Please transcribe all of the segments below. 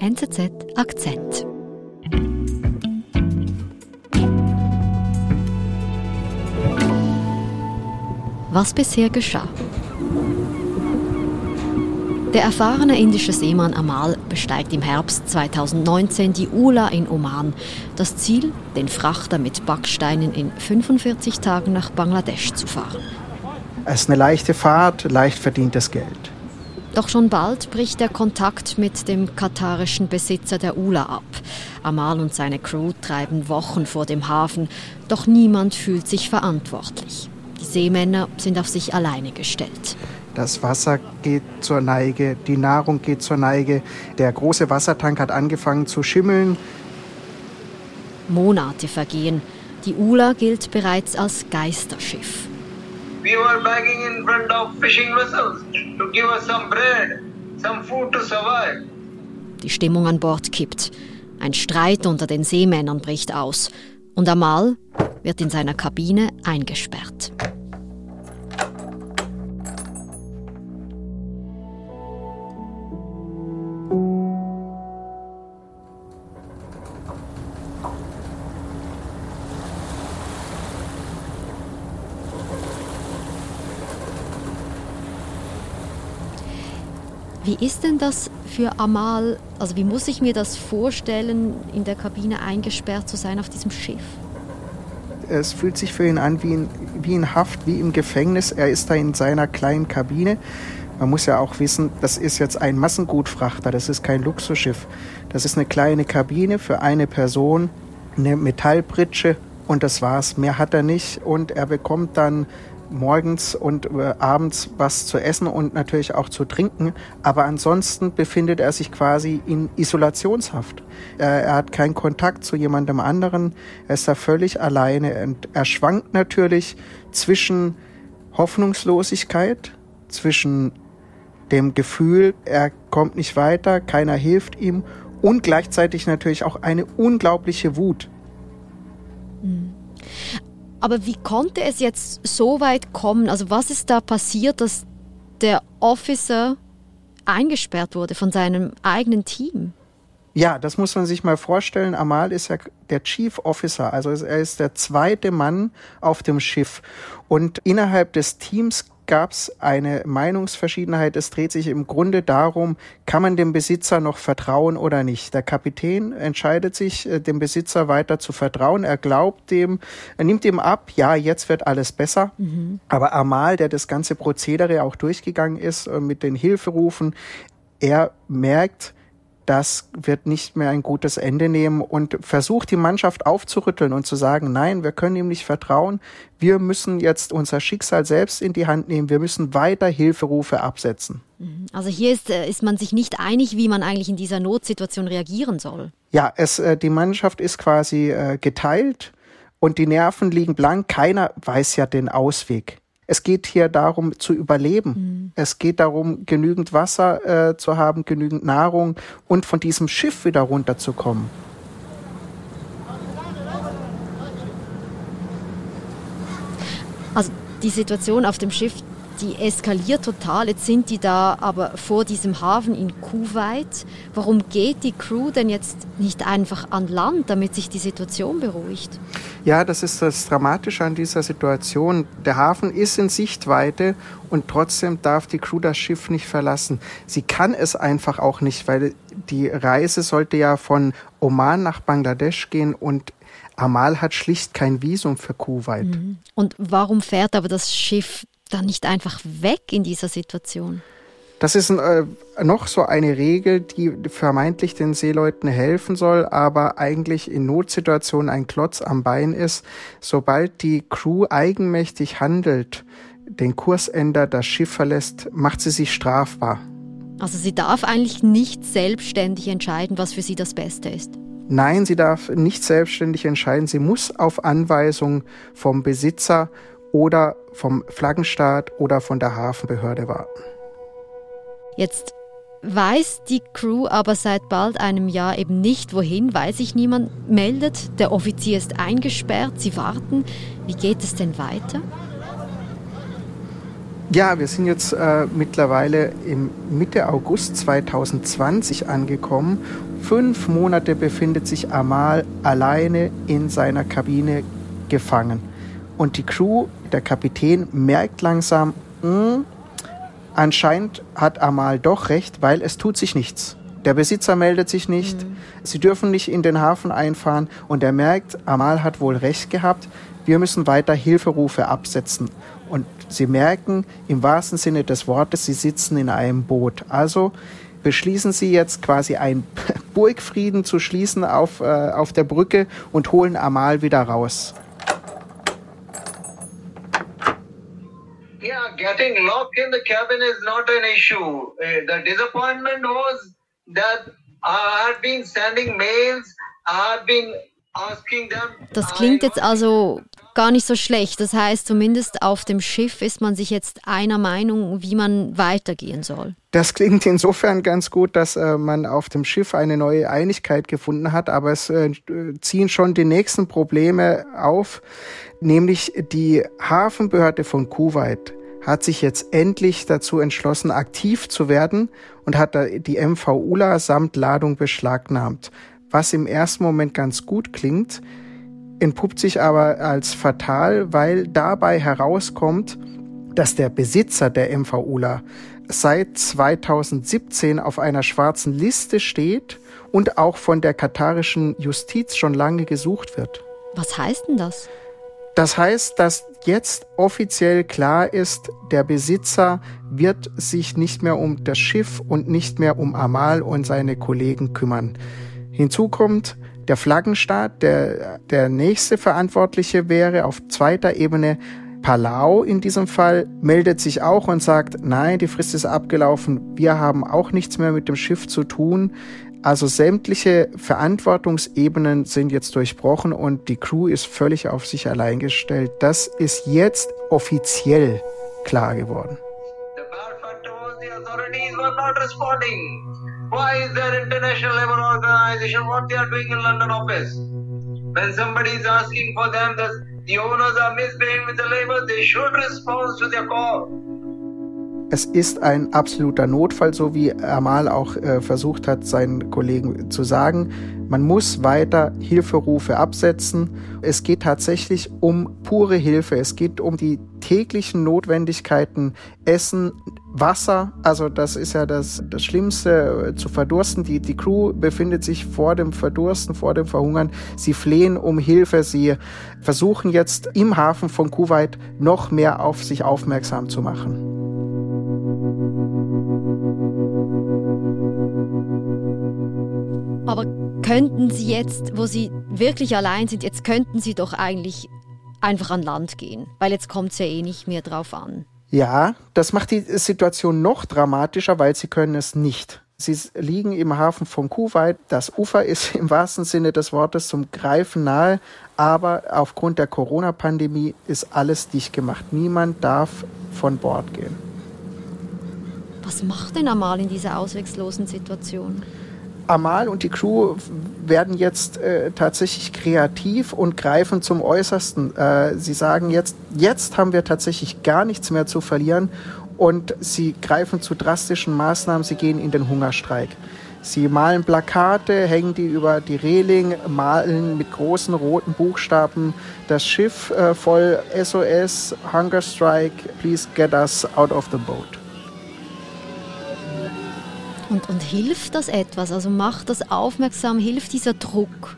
NZZ Akzent. Was bisher geschah. Der erfahrene indische Seemann Amal besteigt im Herbst 2019 die Ula in Oman. Das Ziel, den Frachter mit Backsteinen in 45 Tagen nach Bangladesch zu fahren. Es ist eine leichte Fahrt, leicht verdientes Geld. Doch schon bald bricht der Kontakt mit dem katarischen Besitzer der Ula ab. Amal und seine Crew treiben Wochen vor dem Hafen, doch niemand fühlt sich verantwortlich. Die Seemänner sind auf sich alleine gestellt. Das Wasser geht zur Neige, die Nahrung geht zur Neige. Der große Wassertank hat angefangen zu schimmeln. Monate vergehen. Die Ula gilt bereits als Geisterschiff. We were begging in front of fishing vessels give us some bread, some food to survive. Die Stimmung an Bord kippt. Ein Streit unter den Seemännern bricht aus. Und Amal wird in seiner Kabine eingesperrt. Wie ist denn das für Amal? Also wie muss ich mir das vorstellen, in der Kabine eingesperrt zu sein auf diesem Schiff? Es fühlt sich für ihn an wie in, wie in Haft, wie im Gefängnis. Er ist da in seiner kleinen Kabine. Man muss ja auch wissen, das ist jetzt ein Massengutfrachter, das ist kein Luxusschiff. Das ist eine kleine Kabine für eine Person, eine Metallbritsche und das war's. Mehr hat er nicht und er bekommt dann morgens und äh, abends was zu essen und natürlich auch zu trinken. Aber ansonsten befindet er sich quasi in Isolationshaft. Er, er hat keinen Kontakt zu jemandem anderen. Er ist da völlig alleine und er schwankt natürlich zwischen Hoffnungslosigkeit, zwischen dem Gefühl, er kommt nicht weiter, keiner hilft ihm und gleichzeitig natürlich auch eine unglaubliche Wut. Mhm. Aber wie konnte es jetzt so weit kommen? Also was ist da passiert, dass der Officer eingesperrt wurde von seinem eigenen Team? Ja, das muss man sich mal vorstellen. Amal ist ja der Chief Officer, also er ist der zweite Mann auf dem Schiff. Und innerhalb des Teams gab es eine Meinungsverschiedenheit. Es dreht sich im Grunde darum, kann man dem Besitzer noch vertrauen oder nicht. Der Kapitän entscheidet sich, äh, dem Besitzer weiter zu vertrauen. Er glaubt dem, er nimmt ihm ab, ja, jetzt wird alles besser. Mhm. Aber Amal, der das ganze Prozedere auch durchgegangen ist äh, mit den Hilferufen, er merkt, das wird nicht mehr ein gutes Ende nehmen und versucht die Mannschaft aufzurütteln und zu sagen, nein, wir können ihm nicht vertrauen, wir müssen jetzt unser Schicksal selbst in die Hand nehmen, wir müssen weiter Hilferufe absetzen. Mhm. Also hier ist, äh, ist man sich nicht einig, wie man eigentlich in dieser Notsituation reagieren soll. Ja, es, äh, die Mannschaft ist quasi äh, geteilt und die Nerven liegen blank, keiner weiß ja den Ausweg. Es geht hier darum zu überleben. Mhm. Es geht darum, genügend Wasser äh, zu haben, genügend Nahrung und von diesem Schiff wieder runterzukommen. Also die Situation auf dem Schiff, die eskaliert total. Jetzt sind die da aber vor diesem Hafen in Kuwait. Warum geht die Crew denn jetzt nicht einfach an Land, damit sich die Situation beruhigt? Ja, das ist das Dramatische an dieser Situation. Der Hafen ist in Sichtweite und trotzdem darf die Crew das Schiff nicht verlassen. Sie kann es einfach auch nicht, weil die Reise sollte ja von Oman nach Bangladesch gehen und Amal hat schlicht kein Visum für Kuwait. Mhm. Und warum fährt aber das Schiff dann nicht einfach weg in dieser Situation? Das ist äh, noch so eine Regel, die vermeintlich den Seeleuten helfen soll, aber eigentlich in Notsituationen ein Klotz am Bein ist. Sobald die Crew eigenmächtig handelt, den Kurs ändert, das Schiff verlässt, macht sie sich strafbar. Also sie darf eigentlich nicht selbstständig entscheiden, was für sie das Beste ist. Nein, sie darf nicht selbstständig entscheiden. Sie muss auf Anweisung vom Besitzer oder vom Flaggenstaat oder von der Hafenbehörde warten. Jetzt weiß die Crew aber seit bald einem Jahr eben nicht, wohin, weil sich niemand meldet. Der Offizier ist eingesperrt, sie warten. Wie geht es denn weiter? Ja, wir sind jetzt äh, mittlerweile im Mitte August 2020 angekommen Fünf Monate befindet sich Amal alleine in seiner Kabine gefangen. Und die Crew, der Kapitän, merkt langsam, mh, hm, anscheinend hat Amal doch recht, weil es tut sich nichts. Der Besitzer meldet sich nicht, mhm. sie dürfen nicht in den Hafen einfahren und er merkt, Amal hat wohl recht gehabt, wir müssen weiter Hilferufe absetzen. Und sie merken im wahrsten Sinne des Wortes, sie sitzen in einem Boot. Also beschließen sie jetzt quasi einen Burgfrieden zu schließen auf, äh, auf der Brücke und holen Amal wieder raus. In the cabin is not an issue. Uh, the disappointment was that I had been sending mails, I had been asking them. Das klingt jetzt also gar nicht so schlecht. Das heißt, zumindest auf dem Schiff ist man sich jetzt einer Meinung, wie man weitergehen soll. Das klingt insofern ganz gut, dass äh, man auf dem Schiff eine neue Einigkeit gefunden hat, aber es äh, ziehen schon die nächsten Probleme auf, nämlich die Hafenbehörde von Kuwait hat sich jetzt endlich dazu entschlossen, aktiv zu werden und hat die MV Ula samt Ladung beschlagnahmt. Was im ersten Moment ganz gut klingt, entpuppt sich aber als fatal, weil dabei herauskommt, dass der Besitzer der MV Ula seit 2017 auf einer schwarzen Liste steht und auch von der katarischen Justiz schon lange gesucht wird. Was heißt denn das? Das heißt, dass jetzt offiziell klar ist, der Besitzer wird sich nicht mehr um das Schiff und nicht mehr um Amal und seine Kollegen kümmern. Hinzu kommt, der Flaggenstaat, der der nächste Verantwortliche wäre auf zweiter Ebene, Palau in diesem Fall meldet sich auch und sagt, nein, die Frist ist abgelaufen, wir haben auch nichts mehr mit dem Schiff zu tun. Also sämtliche Verantwortungsebenen sind jetzt durchbrochen und die Crew ist völlig auf sich allein gestellt. Das ist jetzt offiziell klar geworden. Why is there International Labour Organization? What they are London office? When somebody is asking for them that the owners are misbehaving with the labor, they should respond to their call. Es ist ein absoluter Notfall, so wie Amal auch äh, versucht hat, seinen Kollegen zu sagen. Man muss weiter Hilferufe absetzen. Es geht tatsächlich um pure Hilfe. Es geht um die täglichen Notwendigkeiten, Essen, Wasser. Also das ist ja das, das Schlimmste, äh, zu verdursten. Die, die Crew befindet sich vor dem Verdursten, vor dem Verhungern. Sie flehen um Hilfe. Sie versuchen jetzt im Hafen von Kuwait noch mehr auf sich aufmerksam zu machen. Könnten Sie jetzt, wo Sie wirklich allein sind, jetzt könnten Sie doch eigentlich einfach an Land gehen, weil jetzt kommt es ja eh nicht mehr drauf an. Ja, das macht die Situation noch dramatischer, weil Sie können es nicht. Sie liegen im Hafen von Kuwait. Das Ufer ist im wahrsten Sinne des Wortes zum Greifen nahe, aber aufgrund der Corona-Pandemie ist alles dicht gemacht. Niemand darf von Bord gehen. Was macht denn Amal in dieser ausweglosen Situation? Amal und die Crew werden jetzt äh, tatsächlich kreativ und greifen zum Äußersten. Äh, sie sagen jetzt, jetzt haben wir tatsächlich gar nichts mehr zu verlieren und sie greifen zu drastischen Maßnahmen. Sie gehen in den Hungerstreik. Sie malen Plakate, hängen die über die Reling, malen mit großen roten Buchstaben das Schiff äh, voll SOS, Hunger Strike, please get us out of the boat. Und, und hilft das etwas? Also macht das aufmerksam, hilft dieser Druck?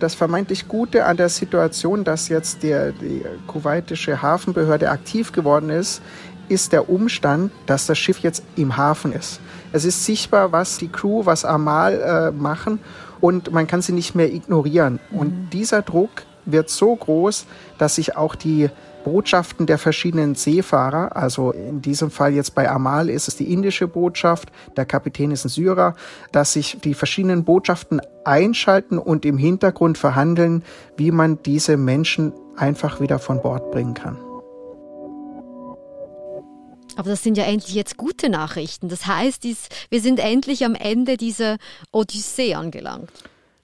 Das vermeintlich Gute an der Situation, dass jetzt die, die kuwaitische Hafenbehörde aktiv geworden ist, ist der Umstand, dass das Schiff jetzt im Hafen ist. Es ist sichtbar, was die Crew, was Amal äh, machen und man kann sie nicht mehr ignorieren. Mhm. Und dieser Druck wird so groß, dass sich auch die Botschaften der verschiedenen Seefahrer. Also in diesem Fall jetzt bei Amal ist es die indische Botschaft, der Kapitän ist ein Syrer, dass sich die verschiedenen Botschaften einschalten und im Hintergrund verhandeln, wie man diese Menschen einfach wieder von Bord bringen kann. Aber das sind ja endlich jetzt gute Nachrichten. Das heißt, wir sind endlich am Ende dieser Odyssee angelangt.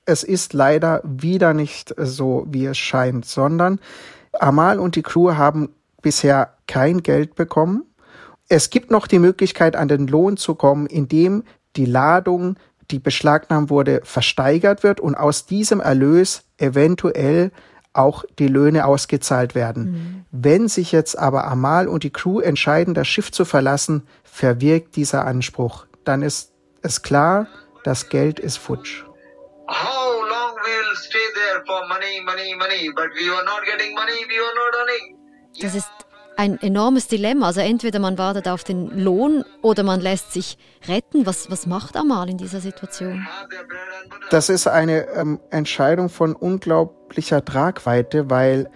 Es ist leider wieder nicht so, wie es scheint, sondern Amal und die Crew haben bisher kein Geld bekommen. Es gibt noch die Möglichkeit, an den Lohn zu kommen, indem die Ladung die beschlagnahmt wurde, versteigert wird und aus diesem Erlös eventuell auch die Löhne ausgezahlt werden. Mhm. Wenn sich jetzt aber Amal und die Crew entscheiden, das Schiff zu verlassen, verwirkt dieser Anspruch. Dann ist es klar, das Geld ist futsch. How we'll stay there for money, money, money, but we were not getting money, we were not earning. Das ist ein enormes Dilemma. Also entweder man wartet auf den Lohn oder man lässt sich retten. Was, was macht Amal in dieser Situation? Das ist eine ähm, Entscheidung von unglaublicher Tragweite, weil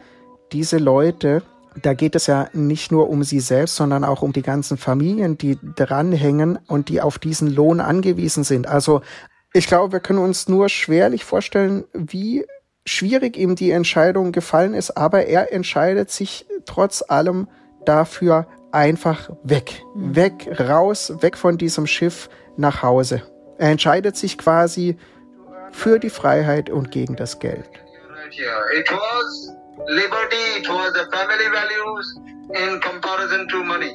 diese Leute, da geht es ja nicht nur um sie selbst, sondern auch um die ganzen Familien, die dranhängen und die auf diesen Lohn angewiesen sind. Also ich glaube, wir können uns nur schwerlich vorstellen, wie schwierig ihm die Entscheidung gefallen ist, aber er entscheidet sich trotz allem dafür einfach weg. Mhm. Weg, raus, weg von diesem Schiff nach Hause. Er entscheidet sich quasi für die Freiheit und gegen das Geld. It was liberty, it was the family values in comparison to money.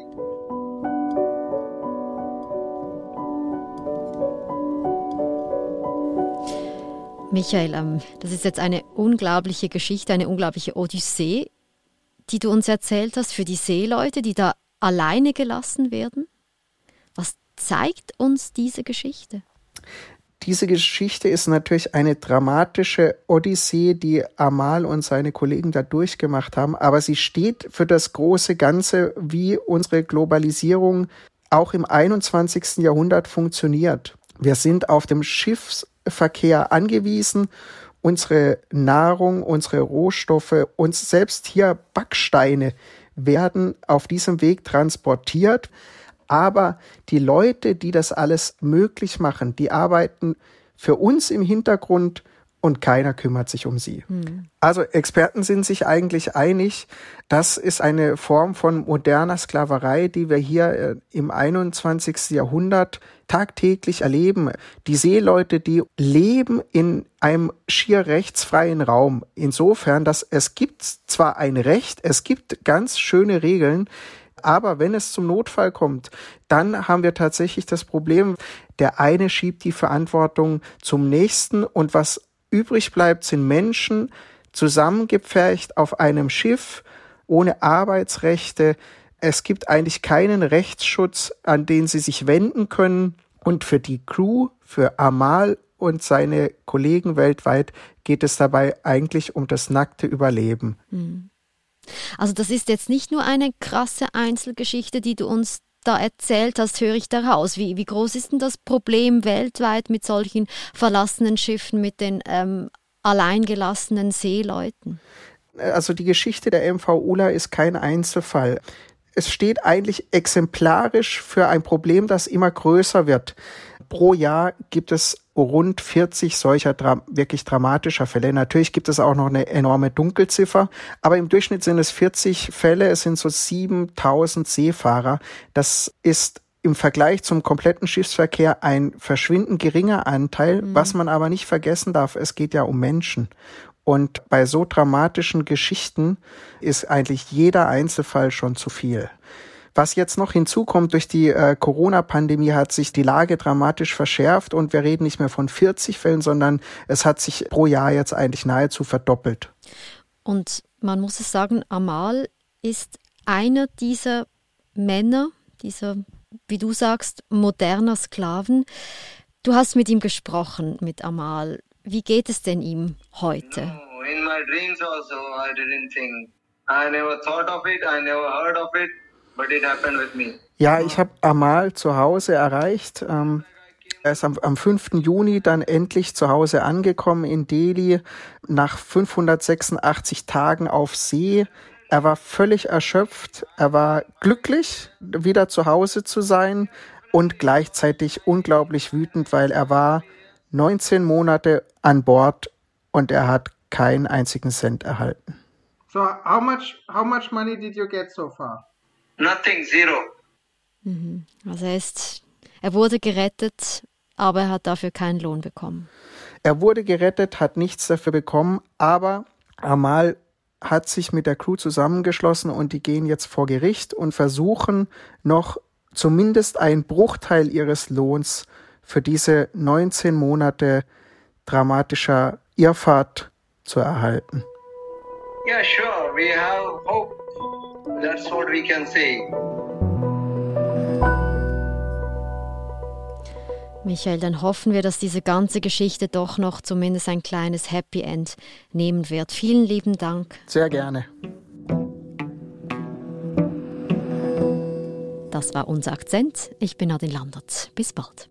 Michael, ähm, das ist jetzt eine unglaubliche Geschichte, eine unglaubliche Odyssee, die du uns erzählt hast für die Seeleute, die da alleine gelassen werden. Was zeigt uns diese Geschichte? Diese Geschichte ist natürlich eine dramatische Odyssee, die Amal und seine Kollegen da durchgemacht haben, aber sie steht für das große Ganze, wie unsere Globalisierung auch im 21. Jahrhundert funktioniert. Wir sind auf dem Schiffs Verkehr angewiesen. Unsere Nahrung, unsere Rohstoffe, uns selbst hier Backsteine werden auf diesem Weg transportiert. Aber die Leute, die das alles möglich machen, die arbeiten für uns im Hintergrund und keiner kümmert sich um sie. Mhm. Also Experten sind sich eigentlich einig, das ist eine Form von moderner Sklaverei, die wir hier äh, im 21. Jahrhundert tagtäglich erleben. Die Seeleute, die leben in einem schier rechtsfreien Raum. Insofern, dass es gibt zwar ein Recht, es gibt ganz schöne Regeln, aber wenn es zum Notfall kommt, dann haben wir tatsächlich das Problem, der eine schiebt die Verantwortung zum nächsten und was übrig bleibt, sind Menschen zusammengepfercht auf einem Schiff ohne Arbeitsrechte. Es gibt eigentlich keinen Rechtsschutz, an den sie sich wenden können. Und für die Crew, für Amal und seine Kollegen weltweit geht es dabei eigentlich um das nackte Überleben. Hm. Also das ist jetzt nicht nur eine krasse Einzelgeschichte, die du uns da erzählt hast, höre ich daraus. Wie, wie groß ist denn das Problem weltweit mit solchen verlassenen Schiffen, mit den ähm, alleingelassenen Seeleuten? Also die Geschichte der MV Ula ist kein Einzelfall. Es steht eigentlich exemplarisch für ein Problem, das immer größer wird. Pro Jahr gibt es rund 40 solcher dra wirklich dramatischer Fälle. Natürlich gibt es auch noch eine enorme Dunkelziffer, aber im Durchschnitt sind es 40 Fälle. Es sind so 7000 Seefahrer. Das ist im Vergleich zum kompletten Schiffsverkehr ein verschwindend geringer Anteil. Mhm. Was man aber nicht vergessen darf, es geht ja um Menschen. Und bei so dramatischen Geschichten ist eigentlich jeder Einzelfall schon zu viel. Was jetzt noch hinzukommt, durch die äh, Corona-Pandemie hat sich die Lage dramatisch verschärft und wir reden nicht mehr von 40 Fällen, sondern es hat sich pro Jahr jetzt eigentlich nahezu verdoppelt. Und man muss es sagen, Amal ist einer dieser Männer, dieser, wie du sagst, moderner Sklaven. Du hast mit ihm gesprochen, mit Amal. Wie geht es denn ihm heute? No, in my dreams also I didn't think. I never thought of it, I never heard of it. Ja, ich habe Amal zu Hause erreicht. Ähm, er ist am, am 5. Juni dann endlich zu Hause angekommen in Delhi nach 586 Tagen auf See. Er war völlig erschöpft. Er war glücklich, wieder zu Hause zu sein und gleichzeitig unglaublich wütend, weil er war 19 Monate an Bord und er hat keinen einzigen Cent erhalten. So, how much, how much money did you get so far? Nothing, zero. Mhm. Also er ist, er wurde gerettet, aber er hat dafür keinen Lohn bekommen. Er wurde gerettet, hat nichts dafür bekommen, aber Amal hat sich mit der Crew zusammengeschlossen und die gehen jetzt vor Gericht und versuchen noch zumindest einen Bruchteil ihres Lohns für diese 19 Monate dramatischer Irrfahrt zu erhalten. Yeah, sure. We have hope. That's what we can say. Michael, dann hoffen wir, dass diese ganze Geschichte doch noch zumindest ein kleines Happy End nehmen wird. Vielen lieben Dank. Sehr gerne. Das war unser Akzent. Ich bin Nadine Landert. Bis bald.